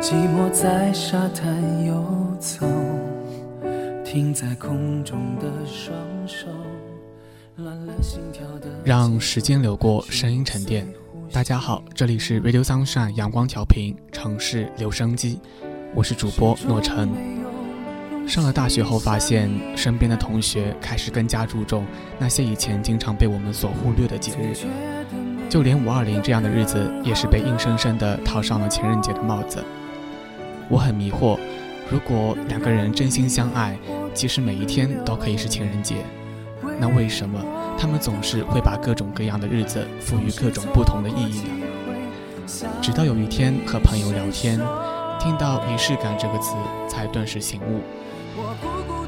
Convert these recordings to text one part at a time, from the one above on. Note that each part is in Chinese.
寂寞在沙滩游走停在空中的双手让时间流过，声音沉淀。大家好，这里是 Radio Sunshine 阳光调频城市留声机，我是主播诺晨。上了大学后，发现身边的同学开始更加注重那些以前经常被我们所忽略的节日，就连五二零这样的日子，也是被硬生生的套上了情人节的帽子。我很迷惑，如果两个人真心相爱，其实每一天都可以是情人节，那为什么？他们总是会把各种各样的日子赋予各种不同的意义呢。直到有一天和朋友聊天，听到仪式感这个词，才顿时醒悟。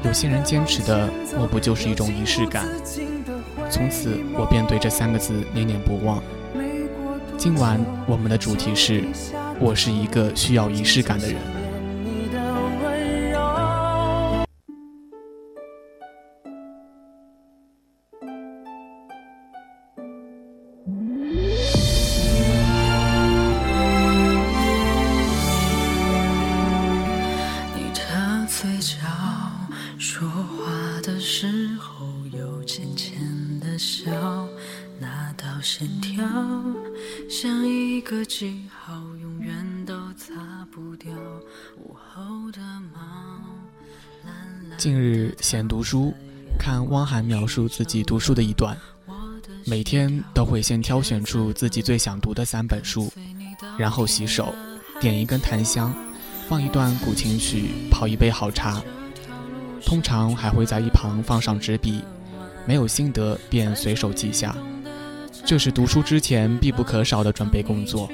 有些人坚持的，莫不就是一种仪式感？从此，我便对这三个字念念不忘。今晚我们的主题是：我是一个需要仪式感的人。近日闲读书，看汪涵描述自己读书的一段，每天都会先挑选出自己最想读的三本书，然后洗手，点一根檀香，放一段古琴曲，泡一杯好茶，通常还会在一旁放上纸笔，没有心得便随手记下，这是读书之前必不可少的准备工作，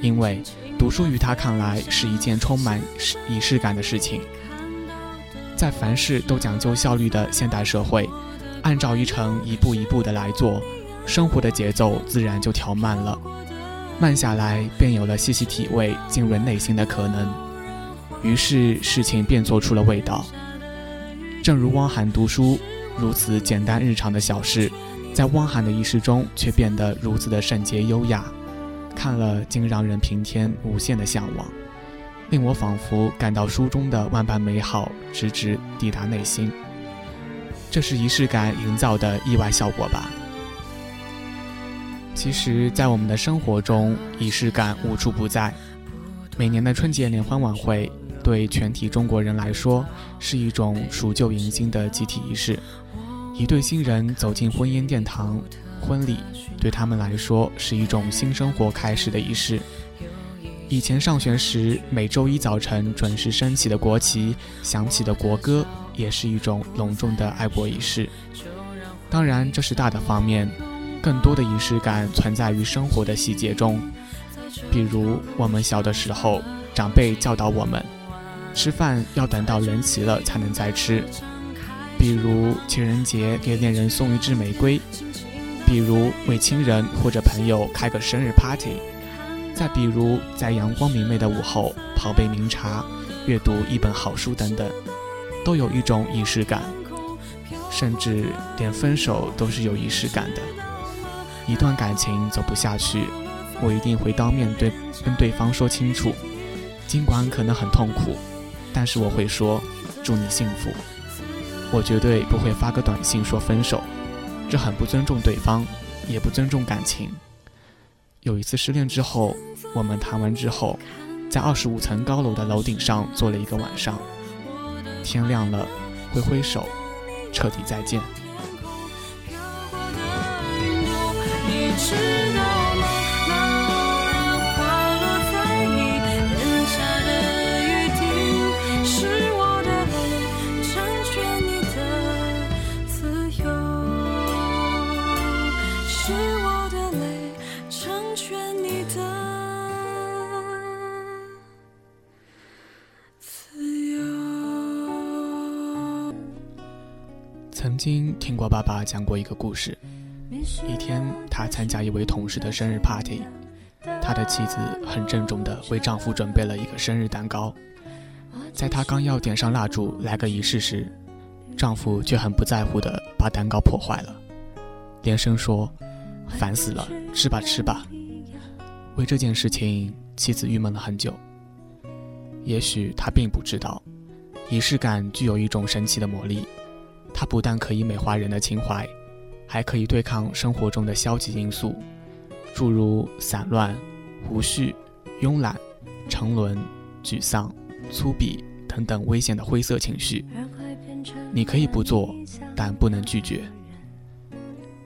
因为读书于他看来是一件充满仪式感的事情。在凡事都讲究效率的现代社会，按照一程一步一步的来做，生活的节奏自然就调慢了。慢下来，便有了细细体味、浸润内心的可能。于是事情便做出了味道。正如汪涵读书，如此简单日常的小事，在汪涵的仪式中却变得如此的圣洁优雅，看了竟让人平添无限的向往。令我仿佛感到书中的万般美好，直直抵达内心。这是仪式感营造的意外效果吧？其实，在我们的生活中，仪式感无处不在。每年的春节联欢晚会，对全体中国人来说，是一种除旧迎新的集体仪式。一对新人走进婚姻殿堂，婚礼对他们来说是一种新生活开始的仪式。以前上学时，每周一早晨准时升起的国旗、响起的国歌，也是一种隆重的爱国仪式。当然，这是大的方面，更多的仪式感存在于生活的细节中。比如，我们小的时候，长辈教导我们，吃饭要等到人齐了才能再吃；比如，情人节给恋人送一支玫瑰；比如为亲人或者朋友开个生日 party，再比如在阳光明媚的午后泡杯茗茶，阅读一本好书等等，都有一种仪式感。甚至连分手都是有仪式感的。一段感情走不下去，我一定会当面对跟对方说清楚，尽管可能很痛苦，但是我会说祝你幸福。我绝对不会发个短信说分手，这很不尊重对方，也不尊重感情。有一次失恋之后，我们谈完之后，在二十五层高楼的楼顶上坐了一个晚上，天亮了，挥挥手。彻底再见。听过爸爸讲过一个故事。一天，他参加一位同事的生日 party，他的妻子很郑重地为丈夫准备了一个生日蛋糕。在他刚要点上蜡烛来个仪式时，丈夫却很不在乎地把蛋糕破坏了，连声说：“烦死了，吃吧吃吧。”为这件事情，妻子郁闷了很久。也许他并不知道，仪式感具有一种神奇的魔力。它不但可以美化人的情怀，还可以对抗生活中的消极因素，诸如散乱、无序、慵懒、沉沦、沮丧、粗鄙等等危险的灰色情绪。你可以不做，但不能拒绝。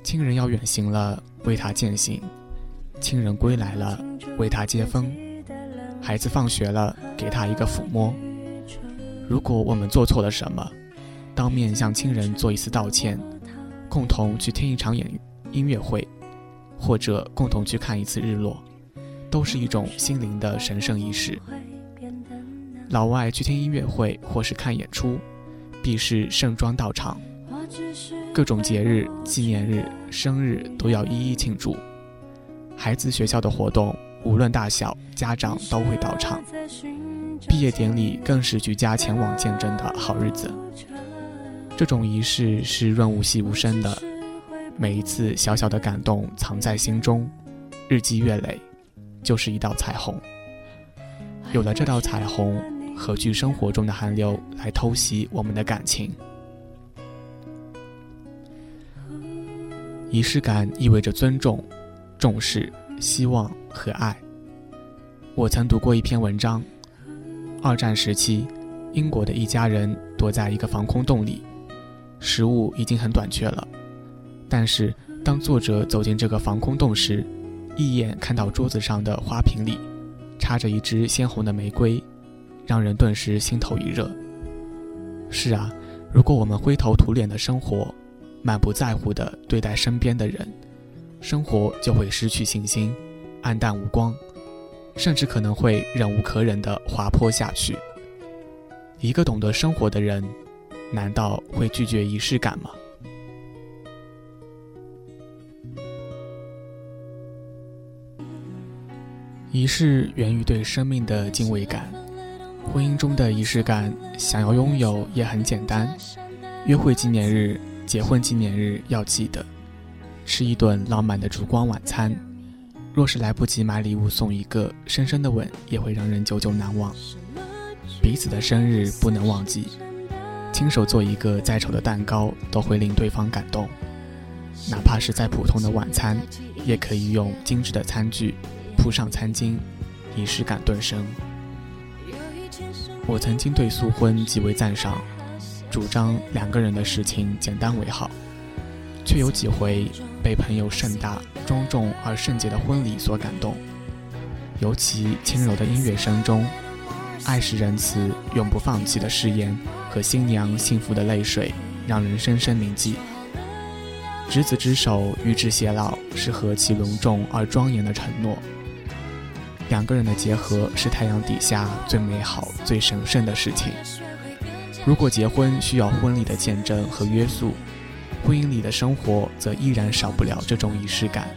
亲人要远行了，为他践行；亲人归来了，为他接风；孩子放学了，给他一个抚摸。如果我们做错了什么，当面向亲人做一次道歉，共同去听一场演音乐会，或者共同去看一次日落，都是一种心灵的神圣仪式。老外去听音乐会或是看演出，必是盛装到场，各种节日、纪念日、生日都要一一庆祝。孩子学校的活动，无论大小，家长都会到场。毕业典礼更是举家前往见证的好日子。这种仪式是润物细无声的，每一次小小的感动藏在心中，日积月累，就是一道彩虹。有了这道彩虹，何惧生活中的寒流来偷袭我们的感情？仪式感意味着尊重、重视、希望和爱。我曾读过一篇文章，二战时期，英国的一家人躲在一个防空洞里。食物已经很短缺了，但是当作者走进这个防空洞时，一眼看到桌子上的花瓶里插着一支鲜红的玫瑰，让人顿时心头一热。是啊，如果我们灰头土脸的生活，满不在乎地对待身边的人，生活就会失去信心，黯淡无光，甚至可能会忍无可忍地滑坡下去。一个懂得生活的人。难道会拒绝仪式感吗？仪式源于对生命的敬畏感。婚姻中的仪式感，想要拥有也很简单：约会纪念日、结婚纪念日要记得吃一顿浪漫的烛光晚餐。若是来不及买礼物送一个深深的吻，也会让人久久难忘。彼此的生日不能忘记。亲手做一个再丑的蛋糕都会令对方感动，哪怕是再普通的晚餐，也可以用精致的餐具铺上餐巾，仪式感顿生。我曾经对素婚极为赞赏，主张两个人的事情简单为好，却有几回被朋友盛大庄重而圣洁的婚礼所感动，尤其轻柔的音乐声中，爱是仁慈永不放弃的誓言。和新娘幸福的泪水，让人深深铭记。执子之手，与之偕老，是何其隆重而庄严的承诺。两个人的结合，是太阳底下最美好、最神圣的事情。如果结婚需要婚礼的见证和约束，婚姻里的生活则依然少不了这种仪式感，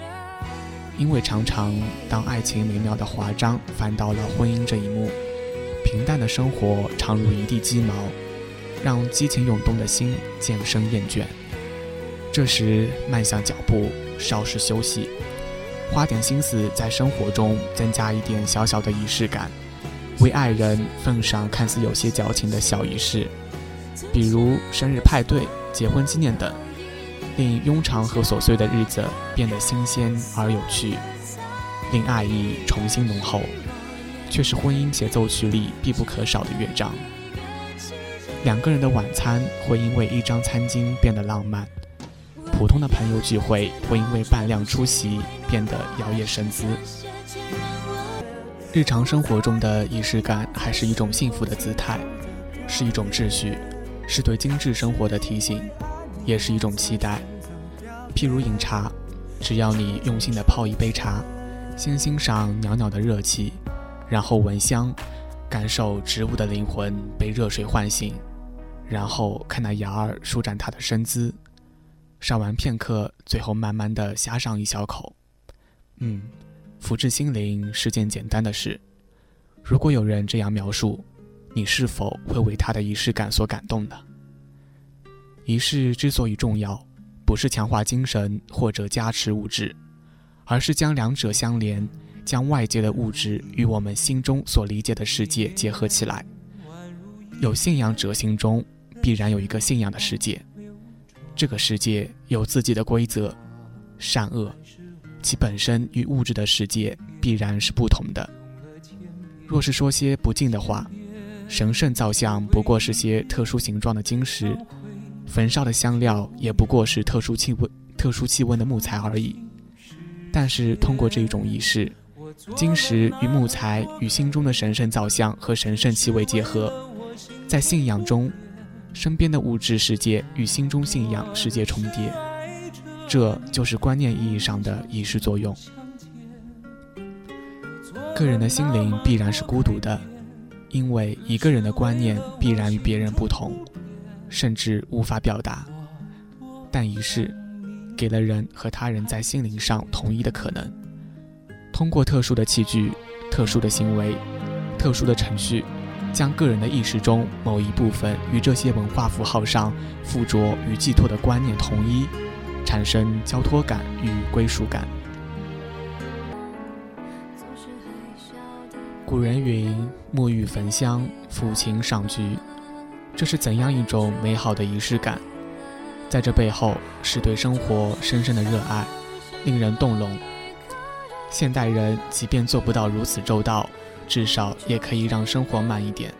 因为常常当爱情美妙的华章翻到了婚姻这一幕，平淡的生活常如一地鸡毛，让激情涌动的心渐生厌倦。这时慢下脚步，稍事休息，花点心思在生活中增加一点小小的仪式感，为爱人奉上看似有些矫情的小仪式，比如生日派对、结婚纪念等。令庸常和琐碎的日子变得新鲜而有趣，令爱意重新浓厚，却是婚姻协奏曲里必不可少的乐章。两个人的晚餐会因为一张餐巾变得浪漫，普通的朋友聚会会因为伴娘出席变得摇曳生姿。日常生活中的仪式感还是一种幸福的姿态，是一种秩序，是对精致生活的提醒。也是一种期待，譬如饮茶，只要你用心的泡一杯茶，先欣赏袅袅的热气，然后闻香，感受植物的灵魂被热水唤醒，然后看那芽儿舒展它的身姿，赏完片刻，最后慢慢的呷上一小口，嗯，福至心灵是件简单的事。如果有人这样描述，你是否会为他的仪式感所感动呢？仪式之所以重要，不是强化精神或者加持物质，而是将两者相连，将外界的物质与我们心中所理解的世界结合起来。有信仰者心中必然有一个信仰的世界，这个世界有自己的规则，善恶，其本身与物质的世界必然是不同的。若是说些不敬的话，神圣造像不过是些特殊形状的晶石。焚烧的香料也不过是特殊气温、特殊气温的木材而已。但是通过这一种仪式，金石与木材与心中的神圣造像和神圣气味结合，在信仰中，身边的物质世界与心中信仰世界重叠，这就是观念意义上的仪式作用。个人的心灵必然是孤独的，因为一个人的观念必然与别人不同。甚至无法表达，但仪式给了人和他人在心灵上统一的可能。通过特殊的器具、特殊的行为、特殊的程序，将个人的意识中某一部分与这些文化符号上附着与寄托的观念统一，产生交托感与归属感。古人云：“沐浴焚香，抚琴赏菊。”这是怎样一种美好的仪式感？在这背后是对生活深深的热爱，令人动容。现代人即便做不到如此周到，至少也可以让生活慢一点，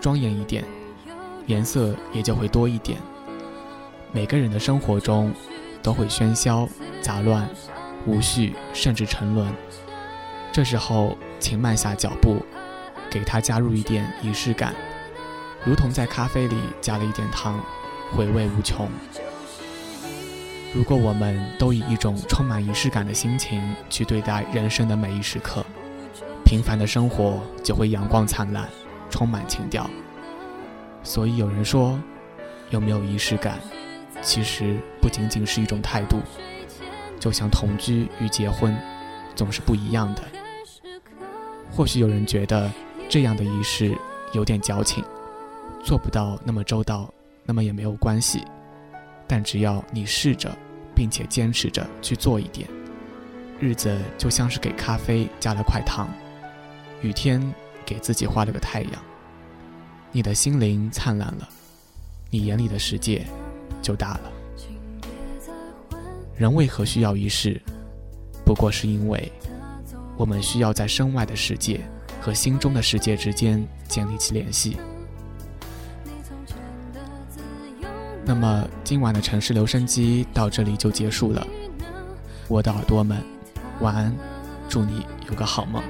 庄严一点，颜色也就会多一点。每个人的生活中都会喧嚣、杂乱、无序，甚至沉沦。这时候，请慢下脚步，给它加入一点仪式感。如同在咖啡里加了一点糖，回味无穷。如果我们都以一种充满仪式感的心情去对待人生的每一时刻，平凡的生活就会阳光灿烂，充满情调。所以有人说，有没有仪式感，其实不仅仅是一种态度，就像同居与结婚，总是不一样的。或许有人觉得这样的仪式有点矫情。做不到那么周到，那么也没有关系。但只要你试着，并且坚持着去做一点，日子就像是给咖啡加了块糖，雨天给自己画了个太阳。你的心灵灿烂了，你眼里的世界就大了。人为何需要仪式？不过是因为我们需要在身外的世界和心中的世界之间建立起联系。那么今晚的城市留声机到这里就结束了，我的耳朵们，晚安，祝你有个好梦。